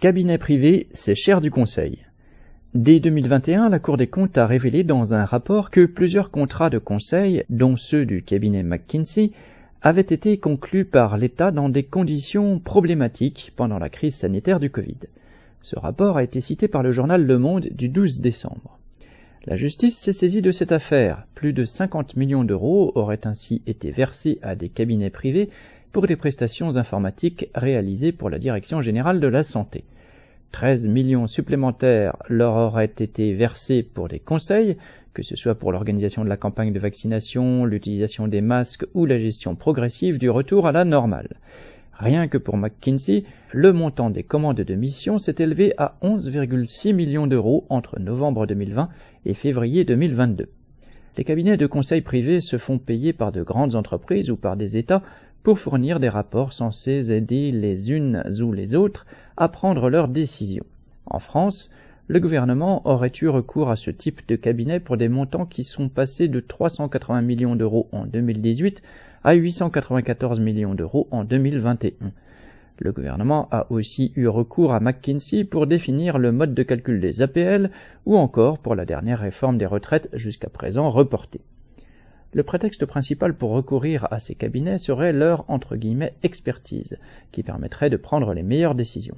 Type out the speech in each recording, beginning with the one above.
Cabinet privé, c'est cher du conseil. Dès 2021, la Cour des comptes a révélé dans un rapport que plusieurs contrats de conseil, dont ceux du cabinet McKinsey, avaient été conclus par l'État dans des conditions problématiques pendant la crise sanitaire du Covid. Ce rapport a été cité par le journal Le Monde du 12 décembre. La justice s'est saisie de cette affaire. Plus de 50 millions d'euros auraient ainsi été versés à des cabinets privés pour des prestations informatiques réalisées pour la Direction générale de la santé. 13 millions supplémentaires leur auraient été versés pour des conseils, que ce soit pour l'organisation de la campagne de vaccination, l'utilisation des masques ou la gestion progressive du retour à la normale. Rien que pour McKinsey, le montant des commandes de mission s'est élevé à 11,6 millions d'euros entre novembre 2020 et février 2022. Les cabinets de conseil privés se font payer par de grandes entreprises ou par des États pour fournir des rapports censés aider les unes ou les autres à prendre leurs décisions. En France, le gouvernement aurait eu recours à ce type de cabinet pour des montants qui sont passés de 380 millions d'euros en 2018 à 894 millions d'euros en 2021. Le gouvernement a aussi eu recours à McKinsey pour définir le mode de calcul des APL ou encore pour la dernière réforme des retraites jusqu'à présent reportée. Le prétexte principal pour recourir à ces cabinets serait leur entre guillemets expertise, qui permettrait de prendre les meilleures décisions.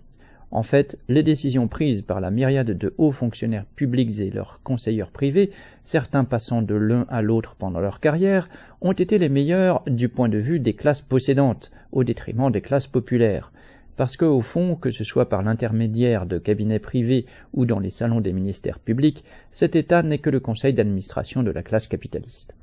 En fait, les décisions prises par la myriade de hauts fonctionnaires publics et leurs conseilleurs privés, certains passant de l'un à l'autre pendant leur carrière, ont été les meilleures du point de vue des classes possédantes, au détriment des classes populaires. Parce qu'au fond, que ce soit par l'intermédiaire de cabinets privés ou dans les salons des ministères publics, cet État n'est que le conseil d'administration de la classe capitaliste.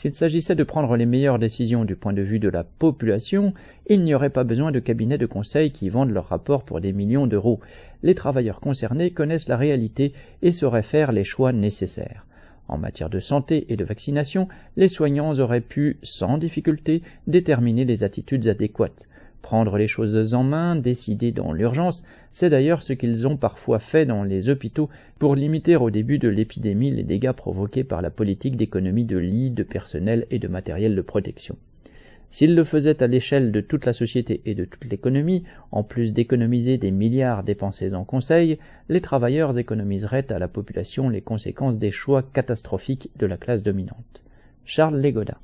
S'il s'agissait de prendre les meilleures décisions du point de vue de la population, il n'y aurait pas besoin de cabinets de conseil qui vendent leurs rapports pour des millions d'euros. Les travailleurs concernés connaissent la réalité et sauraient faire les choix nécessaires. En matière de santé et de vaccination, les soignants auraient pu, sans difficulté, déterminer les attitudes adéquates. Prendre les choses en main, décider dans l'urgence, c'est d'ailleurs ce qu'ils ont parfois fait dans les hôpitaux pour limiter au début de l'épidémie les dégâts provoqués par la politique d'économie de lits, de personnel et de matériel de protection. S'ils le faisaient à l'échelle de toute la société et de toute l'économie, en plus d'économiser des milliards dépensés en conseil, les travailleurs économiseraient à la population les conséquences des choix catastrophiques de la classe dominante. Charles Legoda